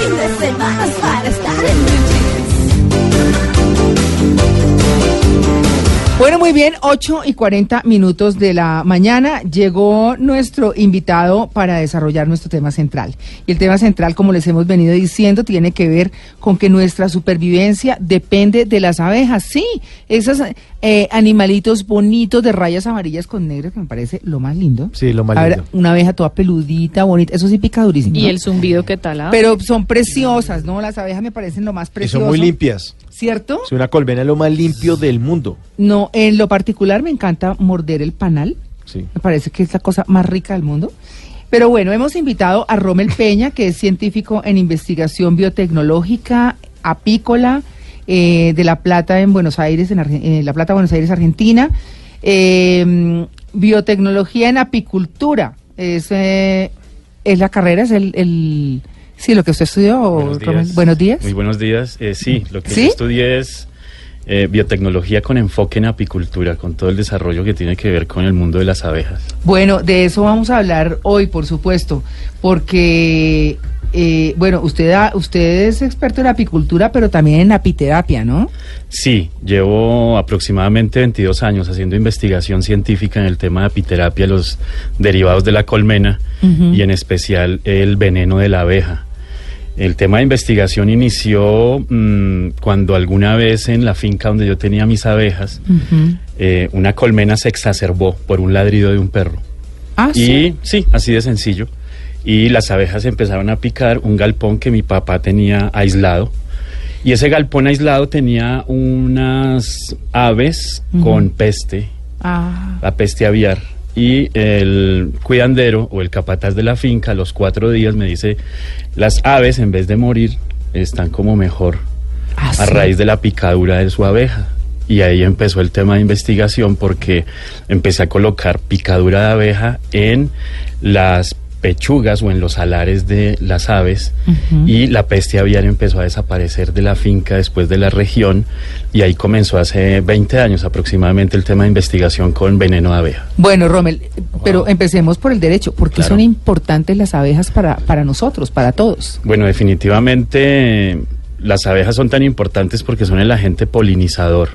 fin de semana para estar en Blue Jeans. Bueno, muy bien, 8 y 40 minutos de la mañana llegó nuestro invitado para desarrollar nuestro tema central. Y el tema central, como les hemos venido diciendo, tiene que ver con que nuestra supervivencia depende de las abejas. Sí, esos eh, animalitos bonitos de rayas amarillas con negro, que me parece lo más lindo. Sí, lo más A ver, lindo. una abeja toda peludita, bonita, eso sí pica durísimo. ¿Y ¿no? el zumbido qué tal? ah? Pero son preciosas, ¿no? Las abejas me parecen lo más Y precioso. son muy limpias. ¿Cierto? Es una colmena lo más limpio del mundo. No, en lo particular me encanta morder el panal. Sí. Me parece que es la cosa más rica del mundo. Pero bueno, hemos invitado a Rommel Peña, que es científico en investigación biotecnológica, apícola, eh, de La Plata en Buenos Aires, en Arge- eh, La Plata, Buenos Aires, Argentina. Eh, biotecnología en apicultura. Es, eh, es la carrera, es el, el- Sí, lo que usted estudió. Buenos días. Buenos días. Muy buenos días. Eh, sí, lo que ¿Sí? yo estudié es eh, biotecnología con enfoque en apicultura, con todo el desarrollo que tiene que ver con el mundo de las abejas. Bueno, de eso vamos a hablar hoy, por supuesto, porque, eh, bueno, usted, da- usted es experto en apicultura, pero también en apiterapia, ¿no? Sí, llevo aproximadamente 22 años haciendo investigación científica en el tema de apiterapia, los derivados de la colmena y en especial el veneno de la abeja. El tema de investigación inició mm, cuando alguna vez en la finca donde yo tenía mis abejas, eh, una colmena se exacerbó por un ladrido de un perro. Ah, Y sí, así de sencillo. Y las abejas empezaron a picar un galpón que mi papá tenía aislado. Y ese galpón aislado tenía unas aves con peste, Ah, la peste aviar. Y el cuidandero o el capataz de la finca a los cuatro días me dice, las aves en vez de morir están como mejor ah, a sí. raíz de la picadura de su abeja. Y ahí empezó el tema de investigación porque empecé a colocar picadura de abeja en las pechugas o en los alares de las aves y la peste aviar empezó a desaparecer de la finca después de la región y ahí comenzó hace 20 años aproximadamente el tema de investigación con veneno de abeja. Bueno, Rommel, pero empecemos por el derecho. ¿Por qué Claro. son importantes las abejas para, para nosotros, para todos? Bueno, definitivamente las abejas son tan importantes porque son el agente polinizador.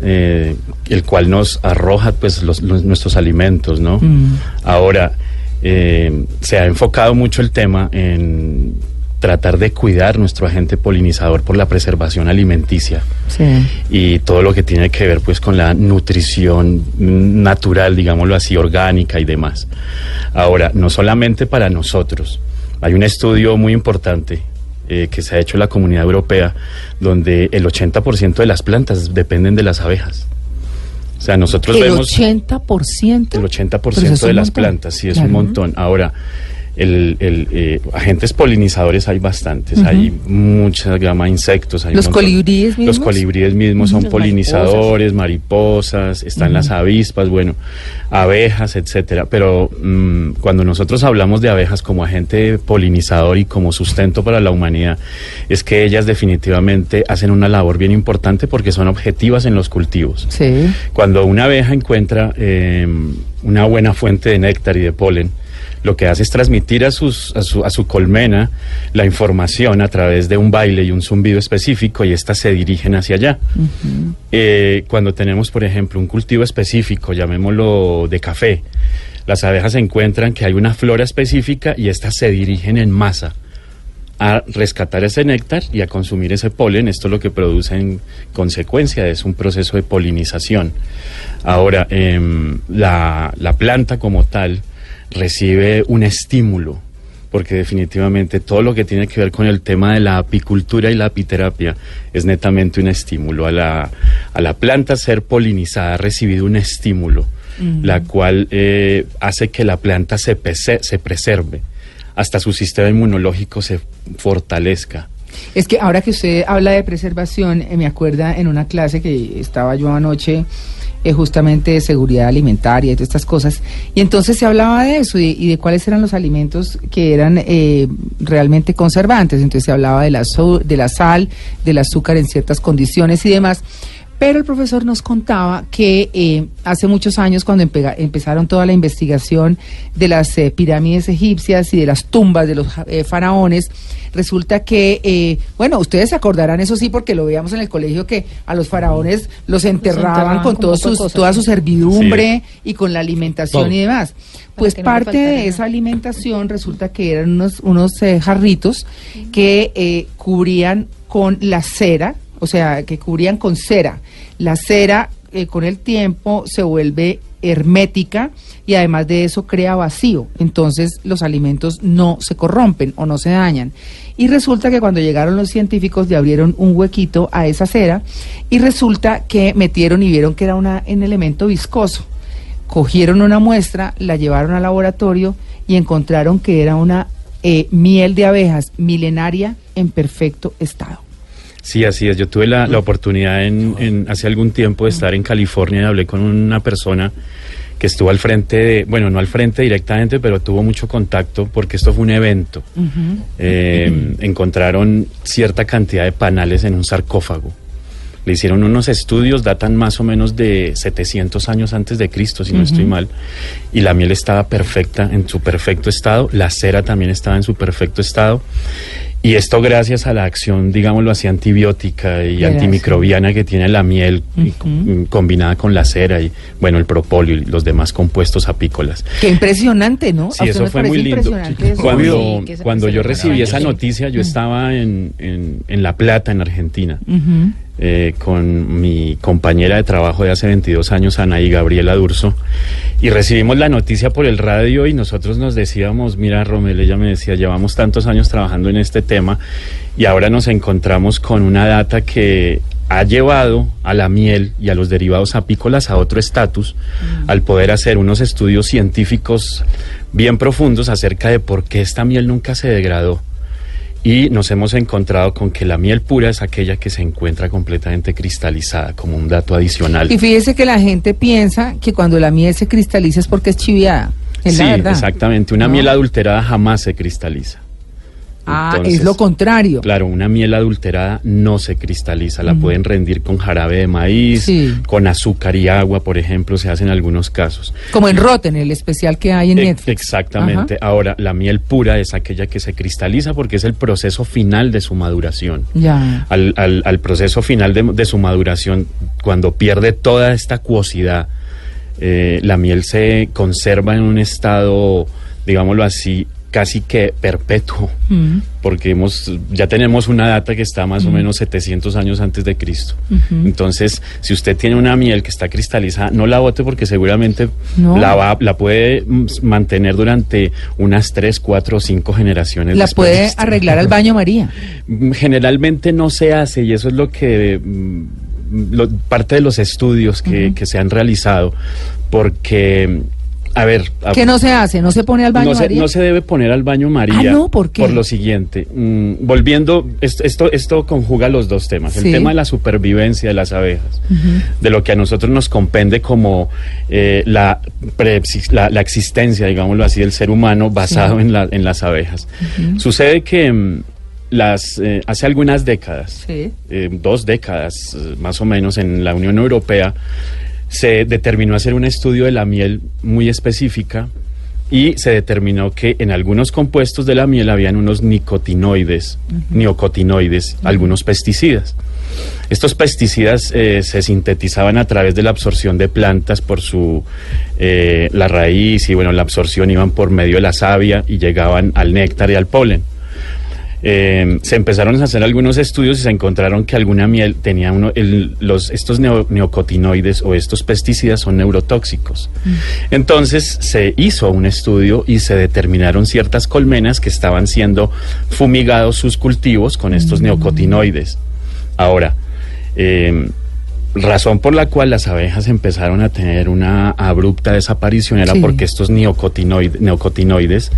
Eh, el cual nos arroja pues los, los- nuestros alimentos, ¿no? Mm. Ahora eh, se ha enfocado mucho el tema en tratar de cuidar nuestro agente polinizador por la preservación alimenticia Sí. y todo lo que tiene que ver pues con la nutrición natural, digámoslo así, orgánica y demás. Ahora, no solamente para nosotros, hay un estudio muy importante eh, que se ha hecho en la comunidad europea donde el 80% de las plantas dependen de las abejas. O sea, nosotros El vemos 80%. el Pero 80% eso es de un las montón. plantas, sí, es Claro. un montón. Ahora, el, el, eh, agentes polinizadores hay bastantes, hay mucha gama de insectos. Hay un ¿Los montón. colibríes mismos? Los colibríes mismos son polinizadores, mariposas, están las avispas, bueno, abejas, etcétera. Pero mm, cuando nosotros hablamos de abejas como agente polinizador y como sustento para la humanidad, es que ellas definitivamente hacen una labor bien importante porque son objetivas en los cultivos. Sí. Cuando una abeja encuentra eh, una buena fuente de néctar y de polen, lo que hace es transmitir a, sus, a, su, a su colmena la información a través de un baile y un zumbido específico y éstas se dirigen hacia allá. Eh, cuando tenemos, por ejemplo, un cultivo específico, llamémoslo de café, las abejas encuentran que hay una flora específica y éstas se dirigen en masa a rescatar ese néctar y a consumir ese polen. Esto lo que produce en consecuencia es un proceso de polinización. Ahora, em, la, la planta como tal recibe un estímulo, porque definitivamente todo lo que tiene que ver con el tema de la apicultura y la apiterapia es netamente un estímulo a la, A la planta ser polinizada ha recibido un estímulo, la cual eh, hace que la planta se, pese- se preserve, hasta su sistema inmunológico se fortalezca. Es que ahora que usted habla de preservación, eh, me acuerda en una clase que estaba yo anoche, eh, justamente de seguridad alimentaria y todas estas cosas, y entonces se hablaba de eso y, de cuáles eran los alimentos que eran eh, realmente conservantes. Entonces se hablaba de la, de la sal, del azúcar en ciertas condiciones y demás. Pero el profesor nos contaba que eh, hace muchos años, cuando empezaron toda la investigación de las eh, pirámides egipcias y de las tumbas de los eh, faraones, resulta que, eh, bueno, ustedes se acordarán, eso sí, porque lo veíamos en el colegio, que a los faraones los enterraban, enterraban con con todos sus, cosas, toda su servidumbre y con la alimentación Todo. y demás. Pues no parte de esa alimentación resulta que eran unos, unos eh, jarritos que eh, cubrían con la cera, o sea, que cubrían con cera. La cera eh, con el tiempo se vuelve hermética y además de eso crea vacío. Entonces los alimentos no se corrompen o no se dañan. Y resulta que cuando llegaron los científicos le abrieron un huequito a esa cera y resulta que metieron y vieron que era una, un elemento viscoso cogieron una muestra, la llevaron al laboratorio y encontraron que era una eh, miel de abejas milenaria en perfecto estado. Sí, así es. Yo tuve la, la oportunidad en, en- hace algún tiempo de estar en California y hablé con una persona que estuvo al frente, de, bueno, no al frente directamente, pero tuvo mucho contacto porque esto fue un evento. Eh, encontraron cierta cantidad de panales en un sarcófago. Le hicieron unos estudios, datan más o menos de 700 años antes de Cristo, si no estoy mal, y la miel estaba perfecta, en su perfecto estado, la cera también estaba en su perfecto estado, y esto gracias a la acción, digámoslo así, antibiótica y Gracias. antimicrobiana que tiene la miel Ujú. combinada con la cera y, bueno, el propóleo y los demás compuestos apícolas. Qué impresionante, ¿no? ¿A Sí, eso fue muy lindo. eso? Cuando, Sí, cuando yo recibí esa noticia, yo estaba en, en, en La Plata, en Argentina, Ujú. Eh, con mi compañera de trabajo de hace 22 años, Anaí Gabriela Durso, y recibimos la noticia por el radio y nosotros nos decíamos, mira Romel, ella me decía, llevamos tantos años trabajando en este tema y ahora nos encontramos con una data que ha llevado a la miel y a los derivados apícolas a otro estatus al poder hacer unos estudios científicos bien profundos acerca de por qué esta miel nunca se degradó. Y nos hemos encontrado con que la miel pura es aquella que se encuentra completamente cristalizada, como un dato adicional. Y fíjese que la gente piensa que cuando la miel se cristaliza es porque es chiviada. Es sí, la exactamente. Una ¿No? miel adulterada jamás se cristaliza. Ah, Entonces, es lo contrario. Claro, una miel adulterada no se cristaliza, la pueden rendir con jarabe de maíz, Sí. con azúcar y agua, por ejemplo, se hace en algunos casos. Como en Rotten, el especial que hay en E- Netflix. Exactamente. Ajá. Ahora, la miel pura es aquella que se cristaliza porque es el proceso final de su maduración. Ya. al, al- al proceso final de, de su maduración, cuando pierde toda esta acuosidad, eh, la miel se conserva en un estado, digámoslo así, casi que perpetuo, Mm. porque hemos, ya tenemos una data que está más o menos 700 años antes de Cristo. Entonces, si usted tiene una miel que está cristalizada, no la bote porque seguramente No. la, va, la puede mm, mantener durante unas 3, 4 o 5 generaciones. La de puede arreglar al baño María. Mm, Generalmente no se hace y eso es lo que mm, lo- parte de los estudios que, que se han realizado porque a ver a- ¿Qué no se hace? ¿No se pone al baño no se, María? no se debe poner al baño María Ah, no, ¿por qué? por lo siguiente mm, volviendo esto, esto esto conjuga los dos temas Sí. el tema de la supervivencia de las abejas de lo que a nosotros nos compende como eh, la, la la existencia digámoslo así del ser humano basado Sí. en la en las abejas sucede que mm, las eh, hace algunas décadas Sí. eh, dos décadas más o menos en la Unión Europea, se determinó hacer un estudio de la miel muy específica y se determinó que en algunos compuestos de la miel habían unos nicotinoides, neocotinoides, algunos pesticidas. Estos pesticidas eh, se sintetizaban a través de la absorción de plantas por su eh, la raíz y bueno la absorción iban por medio de la savia y llegaban al néctar y al polen. Eh, se empezaron a hacer algunos estudios y se encontraron que alguna miel tenía uno, el- los, estos neo- neocotinoides o estos pesticidas son neurotóxicos. Entonces se hizo un estudio y se determinaron ciertas colmenas que estaban siendo fumigados sus cultivos con estos neocotinoides. Ahora, eh, razón por la cual las abejas empezaron a tener una abrupta desaparición era Sí. porque estos neocotinoid- neocotinoides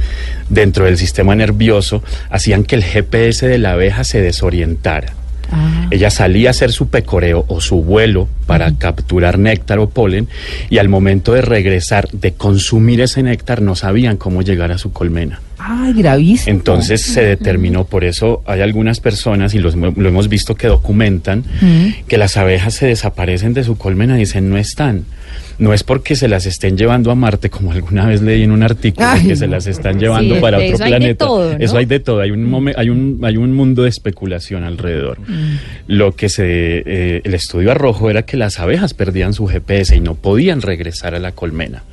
dentro del sistema nervioso hacían que el GPS de la abeja se desorientara. Ah. Ella salía a hacer su pecoreo o su vuelo para capturar néctar o polen y al momento de regresar, de consumir ese néctar, no sabían cómo llegar a su colmena. Ay, gravísimo. Entonces se determinó, por eso hay algunas personas, y los, lo hemos visto que documentan, Mm. que las abejas se desaparecen de su colmena y dicen no están. No es porque se las estén llevando a Marte, como alguna vez leí en un artículo, Ay, que se las están llevando Sí, para otro eso hay de planeta. todo, ¿no? Eso hay de todo, hay un, momen- hay un, hay un mundo de especulación alrededor. Mm. Lo que se, eh, el estudio arrojó era que las abejas perdían su GPS y no podían regresar a la colmena.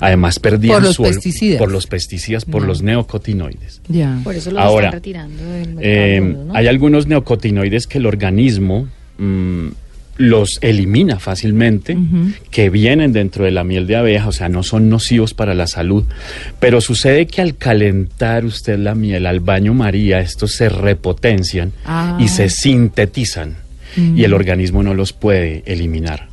Además perdían Por los su pesticidas. por los pesticidas, por los neocotinoides. Ya. Por eso los Ahora, están retirando del mercado. Eh, ¿no? Hay algunos neocotinoides que el organismo mm, los elimina fácilmente, que vienen dentro de la miel de abeja, o sea, no son nocivos para la salud. Pero sucede que al calentar usted la miel al baño María, estos se repotencian Ah. y se sintetizan y el organismo no los puede eliminar.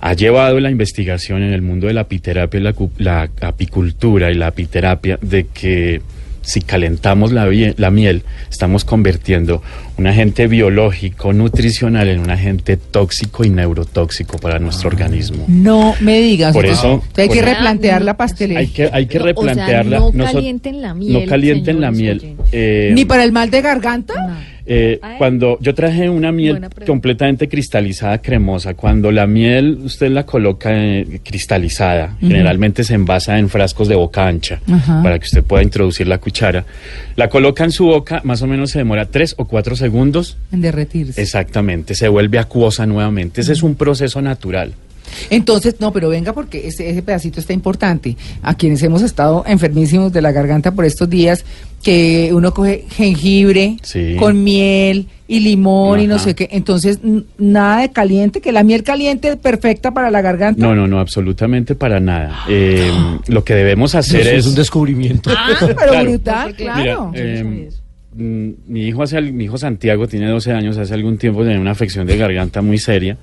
Ha llevado la investigación en el mundo de la apiterapia la, la apicultura y la apiterapia de que si calentamos la, la miel, estamos convirtiendo un agente biológico, nutricional, en un agente tóxico y neurotóxico para nuestro organismo. No me digas. Por eso- entonces hay por que eso- replantear la Hay pastelería. que, hay que No, o sea, replantearla. no calienten la No miel, calienten la miel. Eh, Ni para el mal de garganta. No. Eh, cuando yo traje una miel completamente cristalizada, cremosa, cuando la miel usted la coloca eh, cristalizada, generalmente se envasa en frascos de boca ancha para que usted pueda introducir la cuchara. La coloca en su boca, más o menos se demora tres o cuatro segundos. En derretirse. Exactamente, se vuelve acuosa nuevamente. Ese es un proceso natural. Entonces, no, pero venga porque ese, ese pedacito está importante. A quienes hemos estado enfermísimos de la garganta por estos días, que uno coge jengibre Sí. con miel y limón y no sé qué. Entonces, nada de caliente, que la miel caliente es perfecta para la garganta. No, no, no, absolutamente para nada. Eh, lo que debemos hacer Eso es... es un descubrimiento. Ah, pero Claro. brutal, claro. Mira, eh, eso. mm, mi hijo hace mi hijo Santiago tiene 12 años, hace algún tiempo tenía una afección de garganta muy seria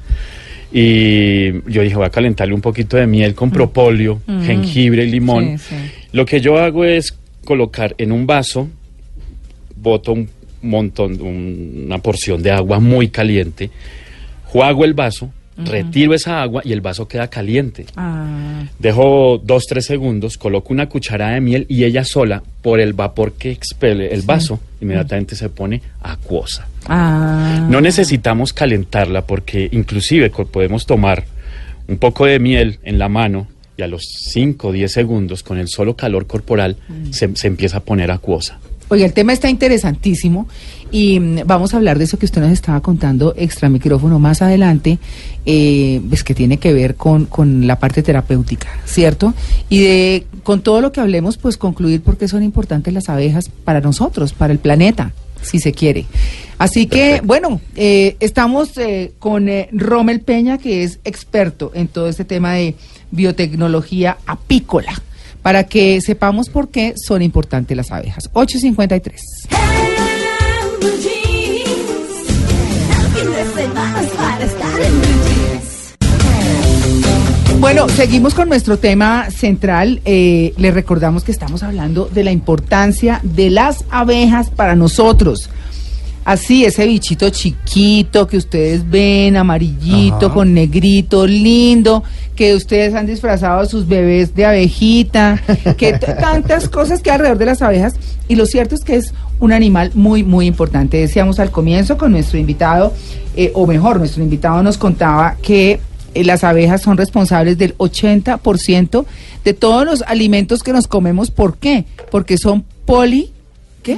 y yo dije voy a calentarle un poquito de miel con propóleo, jengibre y limón. Sí, sí. Lo que yo hago es colocar en un vaso, boto un montón, un- una porción de agua muy caliente, juego el vaso, retiro esa agua y el vaso queda caliente. Ah, Dejo dos, tres segundos, coloco una cucharada de miel y ella sola, por el vapor que expele el vaso, inmediatamente se pone acuosa. ah. No necesitamos calentarla porque inclusive podemos tomar un poco de miel en la mano y a los 5 o 10 segundos, con el solo calor corporal, se, se empieza a poner acuosa. Oye, el tema está interesantísimo y mm, vamos a hablar de eso que usted nos estaba contando extra micrófono más adelante, eh, pues que tiene que ver con, con la parte terapéutica, ¿cierto? Y de con todo lo que hablemos, pues concluir por qué son importantes las abejas para nosotros, para el planeta, si se quiere. Así que, bueno, eh, estamos eh, con eh, Rommel Peña, que es experto en todo este tema de biotecnología apícola, para que sepamos por qué son importantes las abejas. 853. Bueno, seguimos con nuestro tema central. Eh, les recordamos que estamos hablando de la importancia de las abejas para nosotros. Así, ese bichito chiquito que ustedes ven, amarillito, Ajá. con negrito, lindo, que ustedes han disfrazado a sus bebés de abejita, que tantas cosas que hay alrededor de las abejas. Y lo cierto es que es un animal muy, muy importante. Decíamos al comienzo con nuestro invitado, eh, o mejor, nuestro invitado nos contaba que eh, las abejas son responsables del 80% de todos los alimentos que nos comemos. ¿Por qué? Porque son poli... ¿Qué?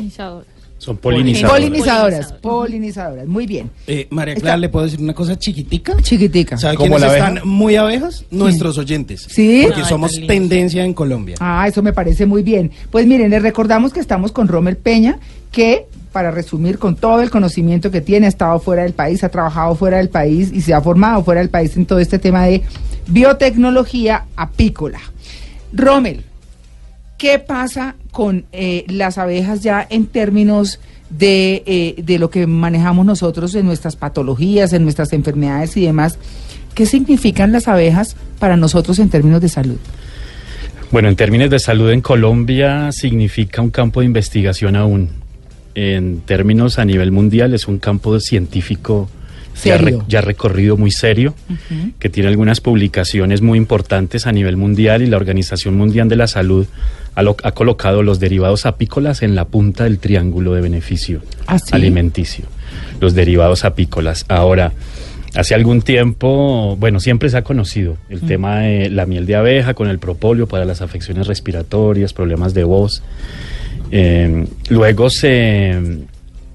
Son Polinizadoras. Polinizadoras. Polinizadoras. Muy bien. Eh, María Está- Clara, ¿le puedo decir una cosa chiquitica? Chiquitica. ¿Sabe ¿Como quiénes la abeja? están muy abejas? Nuestros oyentes. ¿Sí? Porque Ay, somos tan lindo. tendencia en Colombia. Ah, eso me parece muy bien. Pues miren, les recordamos que estamos con Rommel Peña, que, para resumir, con todo el conocimiento que tiene, ha estado fuera del país, ha trabajado fuera del país y se ha formado fuera del país en todo este tema de biotecnología apícola. Rommel, ¿qué pasa con eh, las abejas ya en términos de, eh, de lo que manejamos nosotros en nuestras patologías, en nuestras enfermedades y demás? ¿Qué significan las abejas para nosotros en términos de salud? Bueno, en términos de salud en Colombia significa un campo de investigación aún. En términos a nivel mundial es un campo científico ya, re- ya recorrido muy serio, que tiene algunas publicaciones muy importantes a nivel mundial y la Organización Mundial de la Salud ha, lo- ha colocado los derivados apícolas en la punta del triángulo de beneficio ¿Ah, sí? alimenticio. Los derivados apícolas. Ahora, hace algún tiempo, bueno, siempre se ha conocido el tema de la miel de abeja con el propóleo para las afecciones respiratorias, problemas de voz. Eh, luego se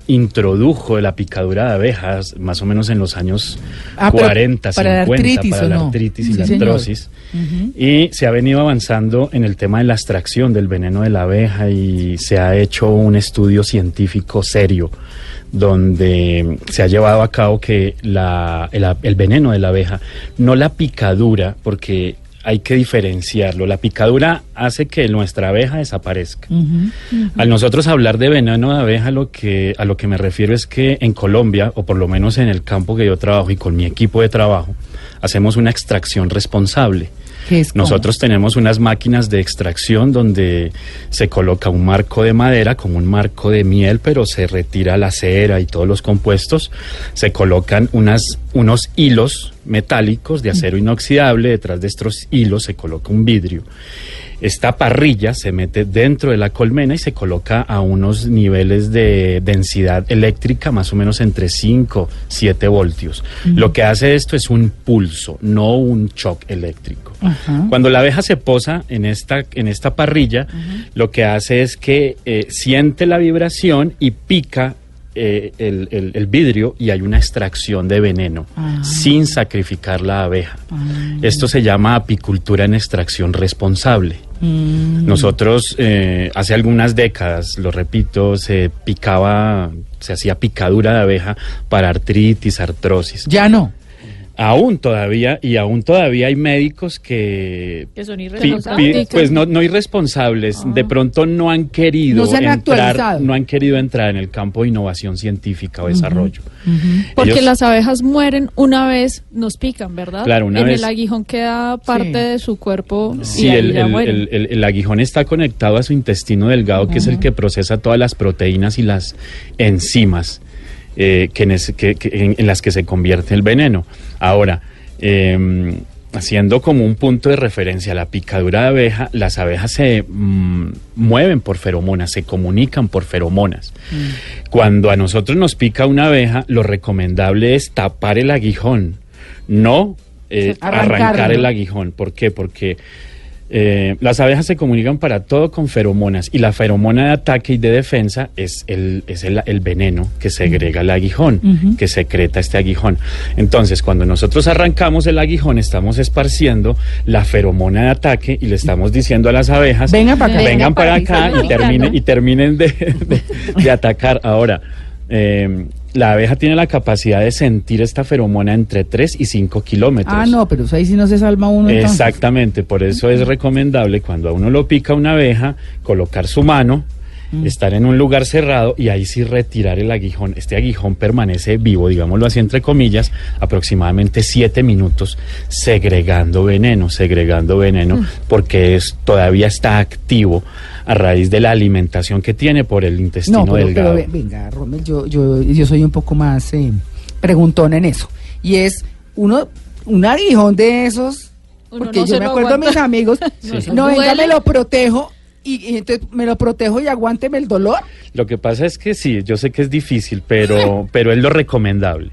introdujo la picadura de abejas más o menos en los años Ah, pero 40, para la 50 artritis, para ¿o la no? artritis y Sí, la artrosis. Y se ha venido avanzando en el tema de la extracción del veneno de la abeja y se ha hecho un estudio científico serio donde se ha llevado a cabo que la, el, el veneno de la abeja, no la picadura, porque hay que diferenciarlo. La picadura hace que nuestra abeja desaparezca. Al nosotros hablar de veneno de abeja, lo que, a lo que me refiero es que en Colombia, o por lo menos en el campo que yo trabajo y con mi equipo de trabajo, hacemos una extracción responsable. Nosotros tenemos unas máquinas de extracción donde se coloca un marco de madera como un marco de miel, pero se retira la cera y todos los compuestos. Se colocan unos hilos metálicos de acero inoxidable. Detrás de estos hilos se coloca un vidrio. Esta parrilla se mete dentro de la colmena y se coloca a unos niveles de densidad eléctrica más o menos entre 5, 7 voltios. Lo que hace esto es un pulso, no un shock eléctrico. Cuando la abeja se posa en esta, en esta parrilla, lo que hace es que eh, siente la vibración y pica eh, el, el- el vidrio y hay una extracción de veneno Ah. sin sacrificar la abeja. Esto se llama apicultura en extracción responsable. Mm. Nosotros eh, hace algunas décadas, lo repito, se picaba, se hacía picadura de abeja para artritis, artrosis. Ya no. Aún todavía, y aún todavía hay médicos que... Que son irresponsables. pues no, no irresponsables, de pronto no han querido No se han entrar, actualizado. no han querido entrar en el campo de innovación científica o desarrollo. Porque Ellos- las abejas mueren una vez nos pican, ¿verdad? Claro, una en vez- el aguijón queda parte Sí. de su cuerpo Sí, y ahí el, ya el- mueren. el- el- el aguijón está conectado a su intestino delgado, que es el que procesa todas las proteínas y las enzimas eh, que en, es- que- que- en- en las que se convierte el veneno. Ahora, eh, haciendo como un punto de referencia la picadura de abeja, las abejas se mm, mueven por feromonas, se comunican por feromonas. Cuando a nosotros nos pica una abeja, lo recomendable es tapar el aguijón, no eh, arrancar el aguijón. ¿Por qué? Porque eh, las abejas se comunican para todo con feromonas y la feromona de ataque y de defensa es el, es el, el veneno que segrega el aguijón, que secreta este aguijón. Entonces, cuando nosotros arrancamos el aguijón, estamos esparciendo la feromona de ataque y le estamos diciendo a las abejas, Vengan para acá. vengan para acá y, para acá, terminen, ¿no? y terminen de, de- de atacar. Ahora, eh, la abeja tiene la capacidad de sentir esta feromona entre 3 y 5 kilómetros. Ah, no, pero ahí sí no se salva uno. entonces. Exactamente, por eso es recomendable cuando a uno lo pica una abeja, colocar su mano, Mm. estar en un lugar cerrado y ahí sí retirar el aguijón. Este aguijón permanece vivo, digámoslo así entre comillas, aproximadamente siete minutos segregando veneno, segregando veneno, Mm. porque es, todavía está activo a raíz de la alimentación que tiene por el intestino No, pero, delgado. pero venga, Rommel, yo, yo, yo soy un poco más eh, preguntón en eso. Y es uno, un aguijón de esos, Uno porque no yo me acuerdo a mis amigos, Sí. no, venga, me lo protejo. Y, y entonces me lo protejo y aguánteme el dolor. Lo que pasa es que sí, yo sé que es difícil, pero, pero es lo recomendable.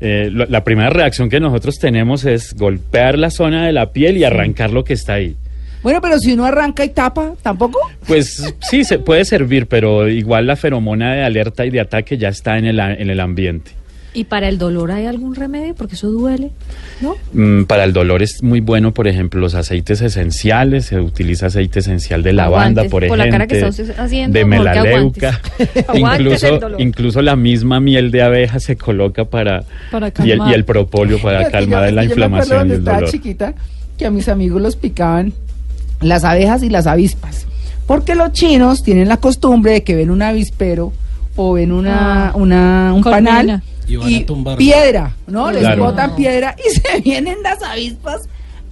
Eh, lo- la primera reacción que nosotros tenemos es golpear la zona de la piel y arrancar lo que está ahí. Bueno, pero si uno arranca y tapa, ¿tampoco? Pues sí, se puede servir, pero igual la feromona de alerta y de ataque ya está en el, en el ambiente. ¿Y para el dolor hay algún remedio? Porque eso duele, ¿no? Mm, para el dolor es muy bueno, por ejemplo, los aceites esenciales. Se utiliza aceite esencial de lavanda, Aguantes. por Por ejemplo. la cara que está usted haciendo, de melaleuca. incluso, incluso la misma miel de abeja se coloca para, Para y, el, calmar. y el propóleo para calmar yo- la yo me inflamación y el dolor. chiquita que a mis amigos los picaban las abejas y las avispas. Porque los chinos tienen la costumbre de que ven un avispero o ven una, Ah, una un colmena. panal Y van a tumbarlo. piedra, ¿no? Les botan piedra y se vienen las avispas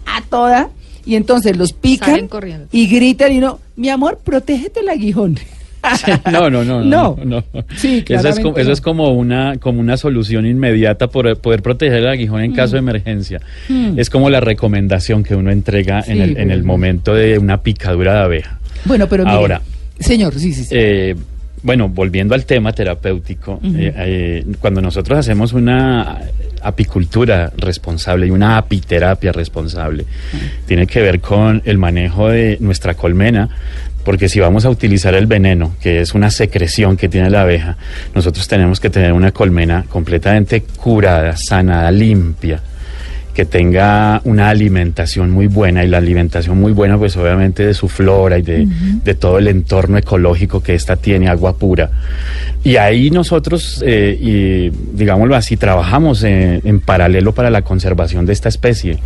a toda y entonces los pican y gritan y no, mi amor, protégete el aguijón. No, no, no, No. no. no. Sí, eso es, como, eso es como una como una solución inmediata por poder proteger el aguijón en caso de emergencia. Es como la recomendación que uno entrega en Mm. El, en el momento de una picadura de abeja. Bueno, pero mire, Ahora. señor, sí, sí, sí. Eh, bueno, volviendo al tema terapéutico, eh, eh, cuando nosotros hacemos una apicultura responsable y una apiterapia responsable, tiene que ver con el manejo de nuestra colmena, porque si vamos a utilizar el veneno, que es una secreción que tiene la abeja, nosotros tenemos que tener una colmena completamente curada, sanada, limpia que tenga una alimentación muy buena y la alimentación muy buena pues obviamente de su flora y de, de todo el entorno ecológico que ésta tiene, agua pura. Y ahí nosotros, eh, y, digámoslo así, trabajamos en, en paralelo para la conservación de esta especie,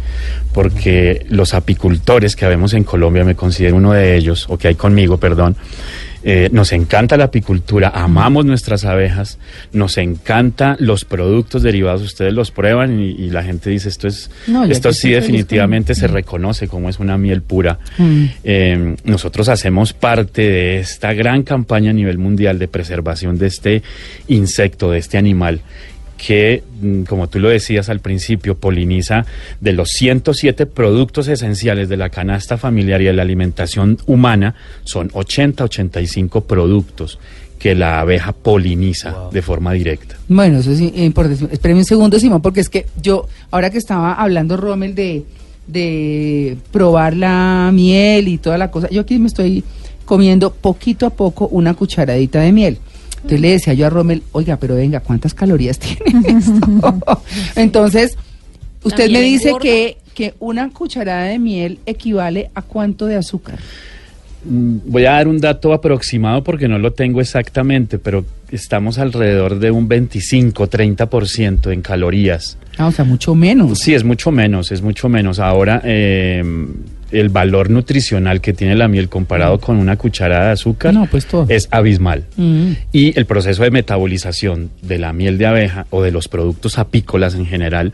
porque los apicultores que habemos en Colombia, me considero uno de ellos, o que hay conmigo, perdón, eh, nos encanta la apicultura, amamos nuestras abejas, nos encanta los productos derivados, ustedes los prueban y, y la gente dice esto es, No, esto sí definitivamente con- se reconoce como es una miel pura. Mm. Eh, nosotros hacemos parte de esta gran campaña a nivel mundial de preservación de este insecto, de este animal que, mm, como tú lo decías al principio, poliniza de los 107 productos esenciales de la canasta familiar y de la alimentación humana, son 80, 85 productos que la abeja poliniza de forma directa. Bueno, eso es importante. Espéreme un segundo, Simón, porque es que yo, ahora que estaba hablando Rommel de, de probar la miel y toda la cosa, yo aquí me estoy comiendo poquito a poco una cucharadita de miel. Entonces le decía yo a Rommel, oiga, pero venga, ¿cuántas calorías tiene esto? Entonces, usted me dice engorda. que, que una cucharada de miel equivale a cuánto de azúcar. Mm, Voy a dar un dato aproximado porque no lo tengo exactamente, pero estamos alrededor de un 25-30% en calorías. Ah, o sea, mucho menos. Sí, es mucho menos, es mucho menos. Ahora, eh, el valor nutricional que tiene la miel comparado con una cucharada de azúcar No, pues todo. es abismal. Mm. Y el proceso de metabolización de la miel de abeja o de los productos apícolas en general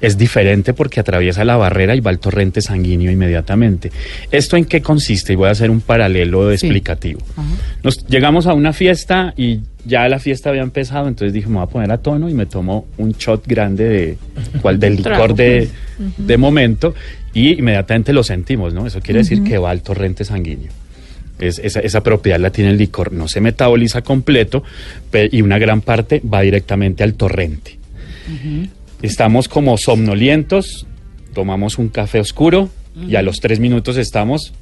es diferente porque atraviesa la barrera y va al torrente sanguíneo inmediatamente. ¿Esto en qué consiste? Y voy a hacer un paralelo Sí. explicativo. Ajá. Nos llegamos a una fiesta y ya la fiesta había empezado, entonces dije, me voy a poner a tono y me tomo un shot grande de cual del licor de, de momento y inmediatamente lo sentimos, ¿no? Eso quiere decir que va al torrente sanguíneo. Es- esa, esa propiedad la tiene el licor, no se metaboliza completo y una gran parte va directamente al torrente. Estamos como somnolientos, tomamos un café oscuro y a los tres minutos estamos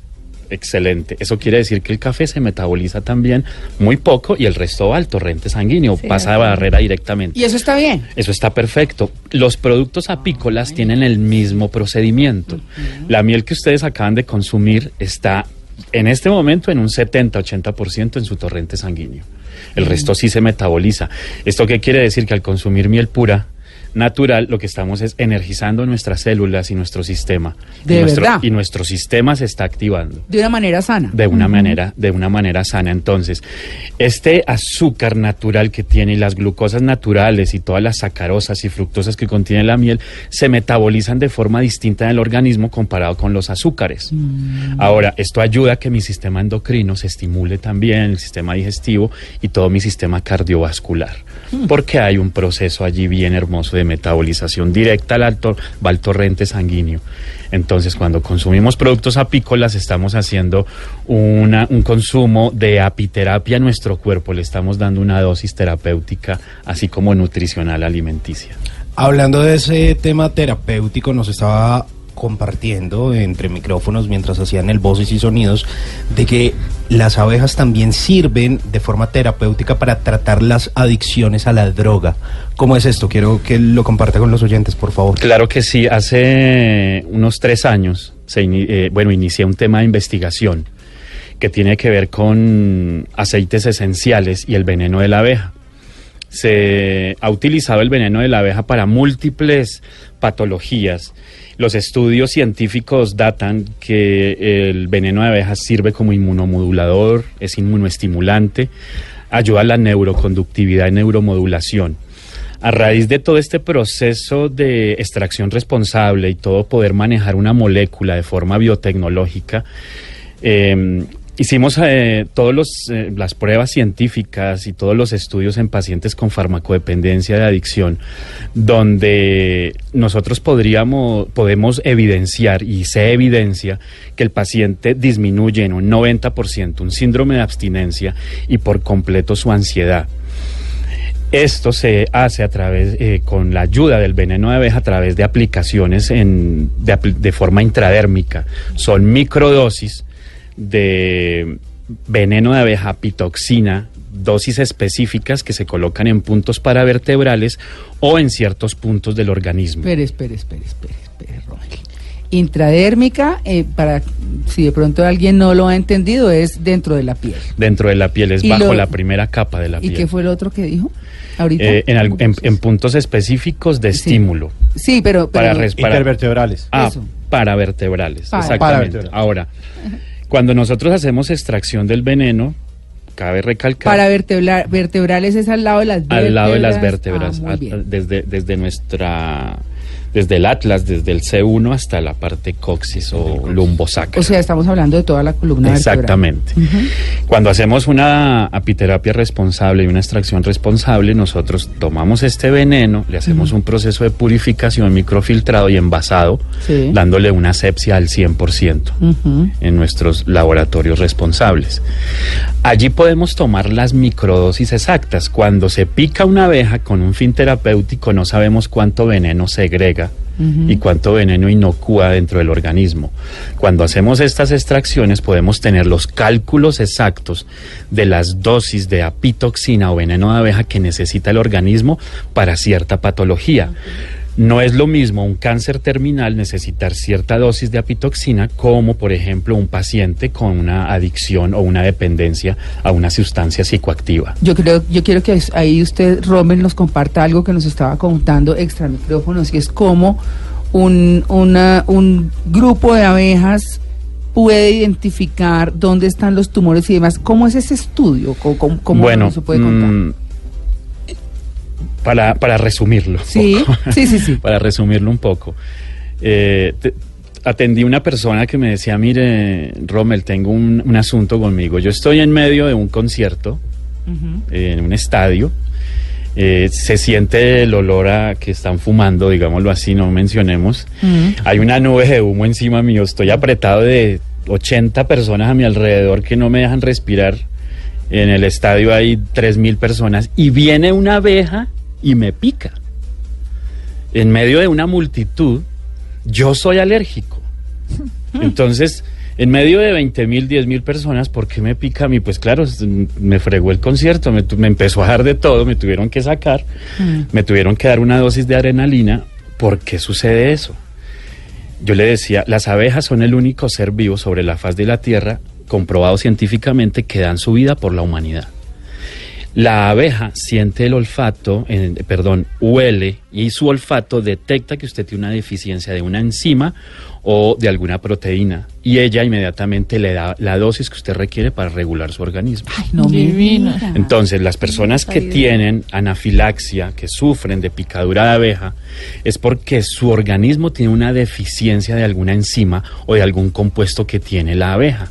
excelente. Eso quiere decir que el café se metaboliza también muy poco y el resto va al torrente sanguíneo, Sí, pasa de barrera directamente. Y eso está bien. Eso está perfecto. Los productos apícolas tienen el mismo procedimiento. La miel que ustedes acaban de consumir está en este momento en un 70-80% en su torrente sanguíneo. El resto sí se metaboliza. ¿Esto qué quiere decir? Que al consumir miel pura, natural, lo que estamos es energizando nuestras células y nuestro sistema. ¿De y nuestro, verdad? Y nuestro sistema se está activando. De una manera sana. de una manera de una manera sana. Entonces este azúcar natural que tiene y las glucosas naturales y todas las sacarosas y fructosas que contiene la miel se metabolizan de forma distinta en el organismo comparado con los azúcares. Ahora esto ayuda a que mi sistema endocrino se estimule también el sistema digestivo y todo mi sistema cardiovascular. Porque hay un proceso allí bien hermoso de metabolización directa va al torrente sanguíneo entonces, cuando consumimos productos apícolas, estamos haciendo una- un consumo de apiterapia a nuestro cuerpo, le estamos dando una dosis terapéutica, así como nutricional alimenticia. Hablando de ese tema terapéutico, nos estaba compartiendo entre micrófonos mientras hacían el voces y sonidos de que las abejas también sirven de forma terapéutica para tratar las adicciones a la droga. ¿Cómo es esto? Quiero que lo comparta con los oyentes, por favor. Claro que sí, hace unos tres años, se ini- eh, bueno, inicié un tema de investigación que tiene que ver con aceites esenciales y el veneno de la abeja. se ha utilizado el veneno de la abeja para múltiples patologías. Los estudios científicos datan que el veneno de abejas sirve como inmunomodulador, es inmunoestimulante, ayuda a la neuroconductividad y neuromodulación. A raíz de todo este proceso de extracción responsable y todo poder manejar una molécula de forma biotecnológica, eh, hicimos eh, todas las pruebas científicas y todos los estudios en pacientes con farmacodependencia de adicción, donde nosotros podríamos, podemos evidenciar y se evidencia que el paciente disminuye en un 90% un síndrome de abstinencia y por completo su ansiedad. Esto se hace a través, eh, con la ayuda del veneno de abeja, a través de aplicaciones en, de, de forma intradérmica. Son microdosis de veneno de abeja, pitoxina, dosis específicas que se colocan en puntos paravertebrales o en ciertos puntos del organismo. Espere, espere, espere, espere, espere, Rommel. Intradérmica, eh, para si de pronto alguien no lo ha entendido, es dentro de la piel. Dentro de la piel, es Y bajo lo- la primera capa de la ¿Y piel. qué fue lo otro que dijo? Ahorita. Eh, en, alg- en- en puntos específicos de Sí. estímulo. sí, pero, pero Para, res- para- Intervertebrales. Ah, Eso. paravertebrales, Para- exactamente. Paravertebrales. Ahora, cuando nosotros hacemos extracción del veneno, cabe recalcar para vertebra- vertebrales es al lado de las vértebras. al lado de las Ah, vértebras, muy a- bien. desde, desde nuestra, desde el atlas, desde el C1 hasta la parte coxis o lumbosacra. O sea, estamos hablando de toda la columna vertebral. Exactamente. Cuando hacemos una apiterapia responsable y una extracción responsable, nosotros tomamos este veneno, le hacemos un proceso de purificación microfiltrado y envasado, Sí. dándole una asepsia al 100% Ujú. en nuestros laboratorios responsables. Allí podemos tomar las microdosis exactas. Cuando se pica una abeja con un fin terapéutico no sabemos cuánto veneno segrega y cuánto veneno inocúa dentro del organismo. Cuando hacemos estas extracciones podemos tener los cálculos exactos de las dosis de apitoxina o veneno de abeja que necesita el organismo para cierta patología. No es lo mismo un cáncer terminal necesitar cierta dosis de apitoxina como, por ejemplo, un paciente con una adicción o una dependencia a una sustancia psicoactiva. Yo creo, yo quiero que ahí usted, Rommel, nos comparta algo que nos estaba contando extra micrófonos, y es cómo un, una- un grupo de abejas puede identificar dónde están los tumores y demás. ¿Cómo es ese estudio? ¿Cómo, cómo- bueno, se puede contar? mm, para, para resumirlo. Sí, poco. sí, sí, sí. para resumirlo un poco. Eh, te- atendí una persona que me decía, mire, Rommel, tengo un, un asunto conmigo. Yo estoy en medio de un concierto, eh, en un estadio. Eh, se siente el olor a que están fumando, digámoslo así, no mencionemos. Hay una nube de humo encima mío, estoy apretado de 80 personas a mi alrededor que no me dejan respirar. En el estadio hay 3.000 personas y viene una abeja y me pica. En medio de una multitud, yo soy alérgico. Entonces, en medio de 20 mil, 10 mil personas, ¿por qué me pica a mí? Pues claro, me fregó el concierto, me, empezó a dar de todo, me tuvieron que sacar, me tuvieron que dar una dosis de adrenalina. ¿Por qué sucede eso? Yo le decía, las abejas son el único ser vivo sobre la faz de la Tierra, comprobado científicamente, que dan su vida por la humanidad. La abeja siente el olfato, eh, perdón, huele y su olfato detecta que usted tiene una deficiencia de una enzima o de alguna proteína y ella inmediatamente le da la dosis que usted requiere para regular su organismo. No me Divina. Entonces, las personas que tienen anafilaxia, que sufren de picadura de abeja, es porque su organismo tiene una deficiencia de alguna enzima o de algún compuesto que tiene la abeja.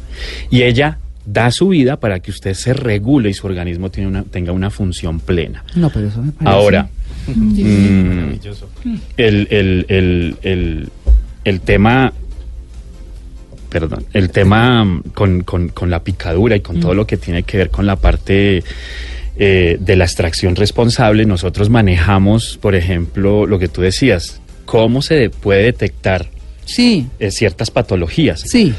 Y ella da su vida para que usted se regule y su organismo tiene una- tenga una función plena. No, pero eso me parece. Ahora, mm, el, el, el, el, el tema, perdón, el tema mm, con, con, con la picadura y con todo lo que tiene que ver con la parte eh, de la extracción responsable, nosotros manejamos, por ejemplo, lo que tú decías, cómo se puede detectar Sí, eh, ciertas patologías. sí.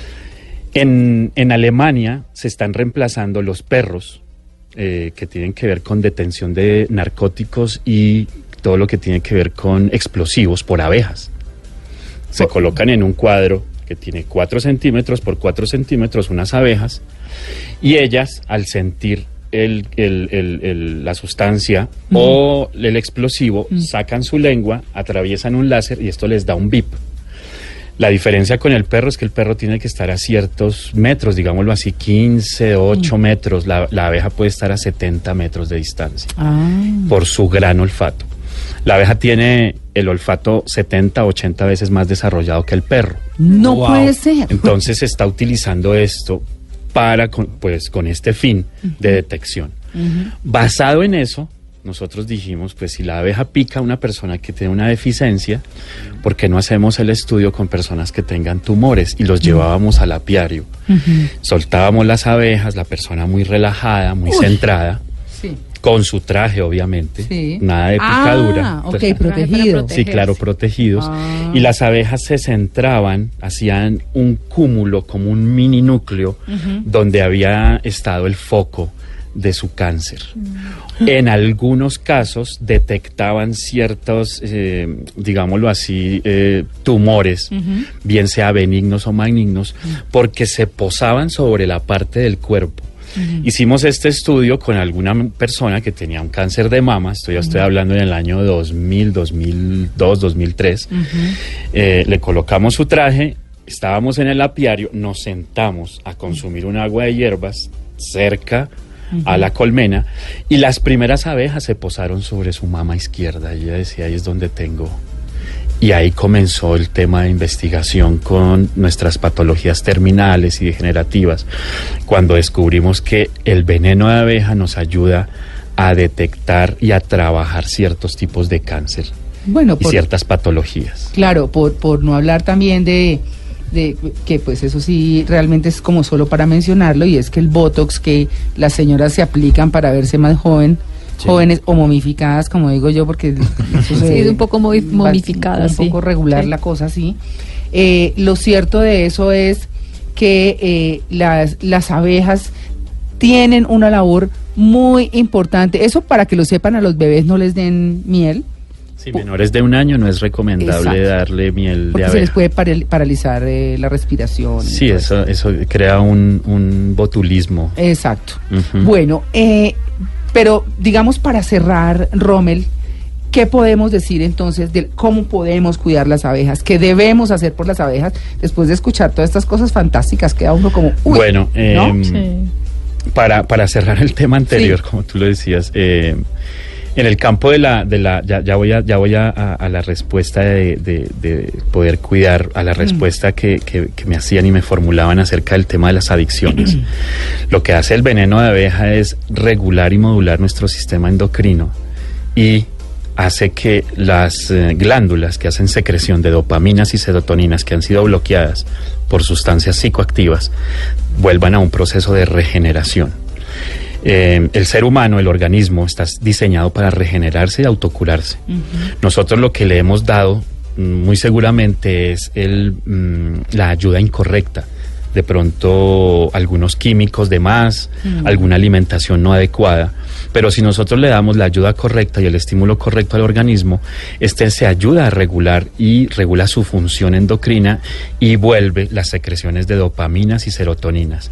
En, en Alemania se están reemplazando los perros eh, que tienen que ver con detención de narcóticos y todo lo que tiene que ver con explosivos por abejas. Se colocan en un cuadro que tiene 4 centímetros por 4 centímetros unas abejas y ellas al sentir el, el- el- el- la sustancia o el explosivo, sacan su lengua, atraviesan un láser y esto les da un bip. La diferencia con el perro es que el perro tiene que estar a ciertos metros, digámoslo así, 15, 8 metros. La, la abeja puede estar a 70 metros de distancia Ah, por su gran olfato. La abeja tiene el olfato 70, 80 veces más desarrollado que el perro. no Wow. puede ser. Entonces se está utilizando esto para, con- pues, con este fin de detección. Basado en eso, nosotros dijimos, pues si la abeja pica a una persona que tiene una deficiencia, ¿por qué no hacemos el estudio con personas que tengan tumores? Y los llevábamos al apiario. Soltábamos las abejas, la persona muy relajada, muy Uy. centrada, Sí. con su traje, obviamente, Sí. nada de picadura. Ah, ok, Pues, protegido. Sí, claro, protegidos. Ah. Y las abejas se centraban, hacían un cúmulo, como un mini núcleo, donde había estado el foco de su cáncer. En algunos casos detectaban ciertos, eh, digámoslo así, eh, tumores, bien sea benignos o malignos, porque se posaban sobre la parte del cuerpo. Hicimos este estudio con alguna persona que tenía un cáncer de mama, estoy, ya estoy hablando en el año 2000, 2002, 2003. Eh, le colocamos su traje, estábamos en el apiario, nos sentamos a consumir un agua de hierbas cerca a la colmena y las primeras abejas se posaron sobre su mama izquierda. Y ella decía, ahí es donde tengo. Y ahí comenzó el tema de investigación con nuestras patologías terminales y degenerativas, cuando descubrimos que el veneno de abeja nos ayuda a detectar y a trabajar ciertos tipos de cáncer Bueno, y por, ciertas patologías. claro, por, por no hablar también de, de que pues eso sí realmente es como solo para mencionarlo y es que el Botox que las señoras se aplican para verse más joven, Sí. jóvenes o momificadas, como digo yo, porque eso se- Sí, es un poco momificadas, Un sí. poco regular Sí. la cosa, sí. Eh, lo cierto de eso es que eh, las, las abejas tienen una labor muy importante. Eso para que lo sepan a los bebés no les den miel, Si menores de un año no es recomendable Exacto. darle miel de porque se les abeja. puede paral- paralizar eh, la respiración. Sí, eso, eso crea un, un botulismo. Exacto. Bueno, eh, pero digamos para cerrar, Rommel, ¿qué podemos decir entonces de cómo podemos cuidar las abejas? ¿Qué debemos hacer por las abejas después de escuchar todas estas cosas fantásticas? Queda uno como, uy, Bueno, ¿no? Sí. para, para cerrar el tema anterior, Sí. como tú lo decías, eh, en el campo de la, de la ya, ya voy a, ya voy a, a- a la respuesta de, de- de poder cuidar, a la Mm. respuesta que, que- que me hacían y me formulaban acerca del tema de las adicciones. Lo que hace el veneno de abeja es regular y modular nuestro sistema endocrino y hace que las eh, glándulas que hacen secreción de dopaminas y serotoninas que han sido bloqueadas por sustancias psicoactivas vuelvan a un proceso de regeneración. Eh, el ser humano, el organismo, está diseñado para regenerarse y autocurarse. Nosotros lo que le hemos dado mm, muy seguramente es el, mm, la ayuda incorrecta. De pronto algunos químicos de más, alguna alimentación no adecuada. Pero si nosotros le damos la ayuda correcta y el estímulo correcto al organismo, este se ayuda a regular y regula su función endocrina y vuelve las secreciones de dopaminas y serotoninas.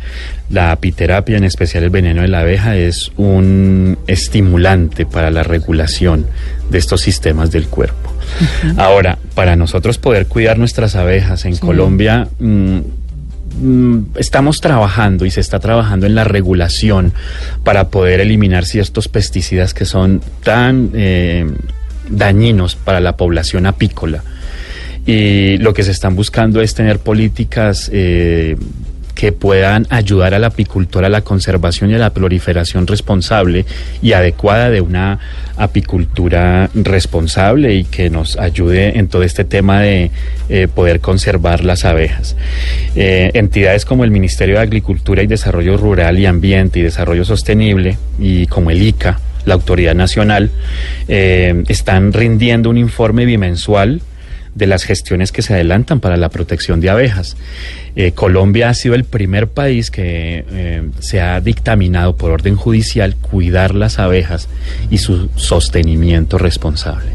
La apiterapia, en especial el veneno de la abeja, es un estimulante para la regulación de estos sistemas del cuerpo. Ahora, para nosotros poder cuidar nuestras abejas en Colombia, mm, mm, estamos trabajando y se está trabajando en la regulación para poder eliminar ciertos pesticidas que son tan eh, dañinos para la población apícola. Y lo que se están buscando es tener políticas eh, que puedan ayudar al apicultor a la conservación y a la proliferación responsable y adecuada de una apicultura responsable y que nos ayude en todo este tema de eh, poder conservar las abejas. Eh, entidades como el Ministerio de Agricultura y Desarrollo Rural y Ambiente y Desarrollo Sostenible y como el ICA, la Autoridad Nacional, eh, están rindiendo un informe bimensual de las gestiones que se adelantan para la protección de abejas. Eh, Colombia ha sido el primer país que eh, se ha dictaminado por orden judicial cuidar las abejas y su sostenimiento responsable.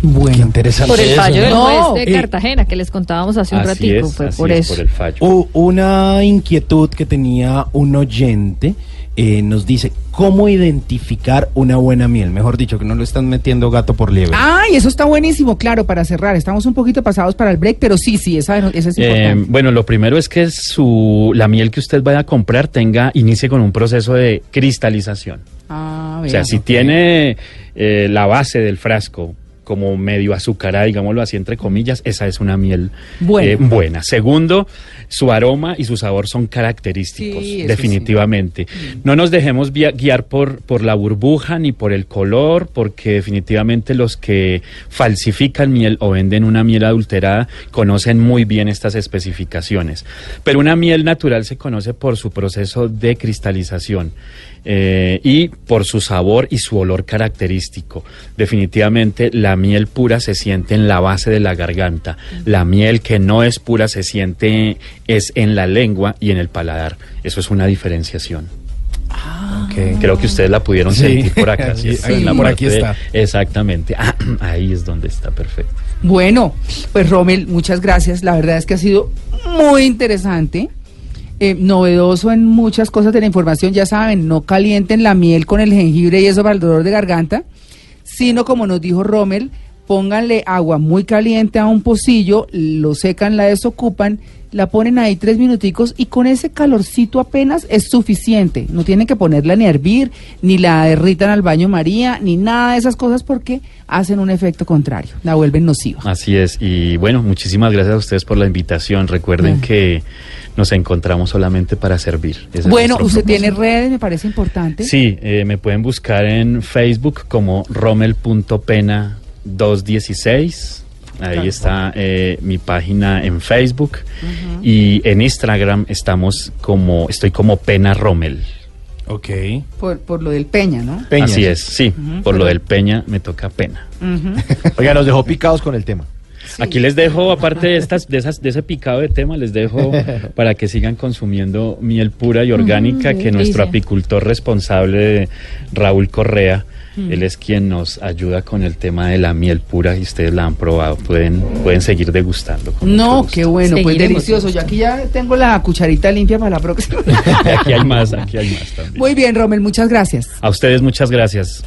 Qué Bueno, interesante Por el eso, fallo del ¿no? juez No, de eh, Cartagena que les contábamos hace un es, fue así por es, eso. por el fallo. U- una inquietud que tenía un oyente eh, nos dice cómo identificar una buena miel. Mejor dicho, que no lo están metiendo gato por liebre. Ay, eso está buenísimo, claro, para cerrar. Estamos un poquito pasados para el break, pero sí, sí, esa, esa es Eh, importante. bueno, lo primero es que su, la miel que usted vaya a comprar tenga, inicie con un proceso de cristalización. Ah, O sea, si tiene eh, la base del frasco como medio azucarada, digámoslo así, entre comillas, esa es una miel Buena. eh, buena. Segundo, su aroma y su sabor son característicos, Sí, definitivamente. No nos dejemos guiar por, por la burbuja ni por el color, porque definitivamente los que falsifican miel o venden una miel adulterada conocen muy bien estas especificaciones. Pero una miel natural se conoce por su proceso de cristalización eh, y por su sabor y su olor característico. Definitivamente la miel pura se siente en la base de la garganta. La miel que no es pura se siente es en la lengua y en el paladar. Eso es una diferenciación. Ok. Creo que ustedes la pudieron Sí. sentir por acá. Sí, por parte aquí está. Exactamente. Ah, ahí es donde está perfecto. Bueno, pues Rommel, muchas gracias. La verdad es que ha sido muy interesante, eh, novedoso en muchas cosas de la información. Ya saben, no calienten la miel con el jengibre y eso para el dolor de garganta, sino como nos dijo Rommel, pónganle agua muy caliente a un pocillo, lo secan, la desocupan, la ponen ahí tres minuticos y con ese calorcito apenas es suficiente. No tienen que ponerla ni a hervir, ni la derritan al baño María, ni nada de esas cosas porque hacen un efecto contrario, la vuelven nociva. Así es. Y bueno, muchísimas gracias a ustedes por la invitación. Recuerden que nos encontramos solamente para servir. Ese Bueno, usted propósito. tiene redes, me parece importante. Sí, eh, me pueden buscar en Facebook como rommel.pena216. Ahí Claro. está eh, mi página en Facebook. Y en Instagram estamos como, estoy como Pena Rommel. Ok. Por, por lo del Peña, ¿no? Peña. Así es, sí. Por lo del Peña me toca pena. Ujú. Oiga, nos dejó picados con el tema. Aquí les dejo, aparte de estas, de esas, de ese picado de tema, les dejo para que sigan consumiendo miel pura y orgánica Mm, que nuestro apicultor responsable, Raúl Correa, Mm. él es quien nos ayuda con el tema de la miel pura y ustedes la han probado, pueden, pueden seguir degustando. No, qué bueno, pues delicioso. Yo aquí ya tengo la cucharita limpia para la próxima. Aquí hay más, aquí hay más también. Muy bien, Rommel, muchas gracias. A ustedes muchas gracias.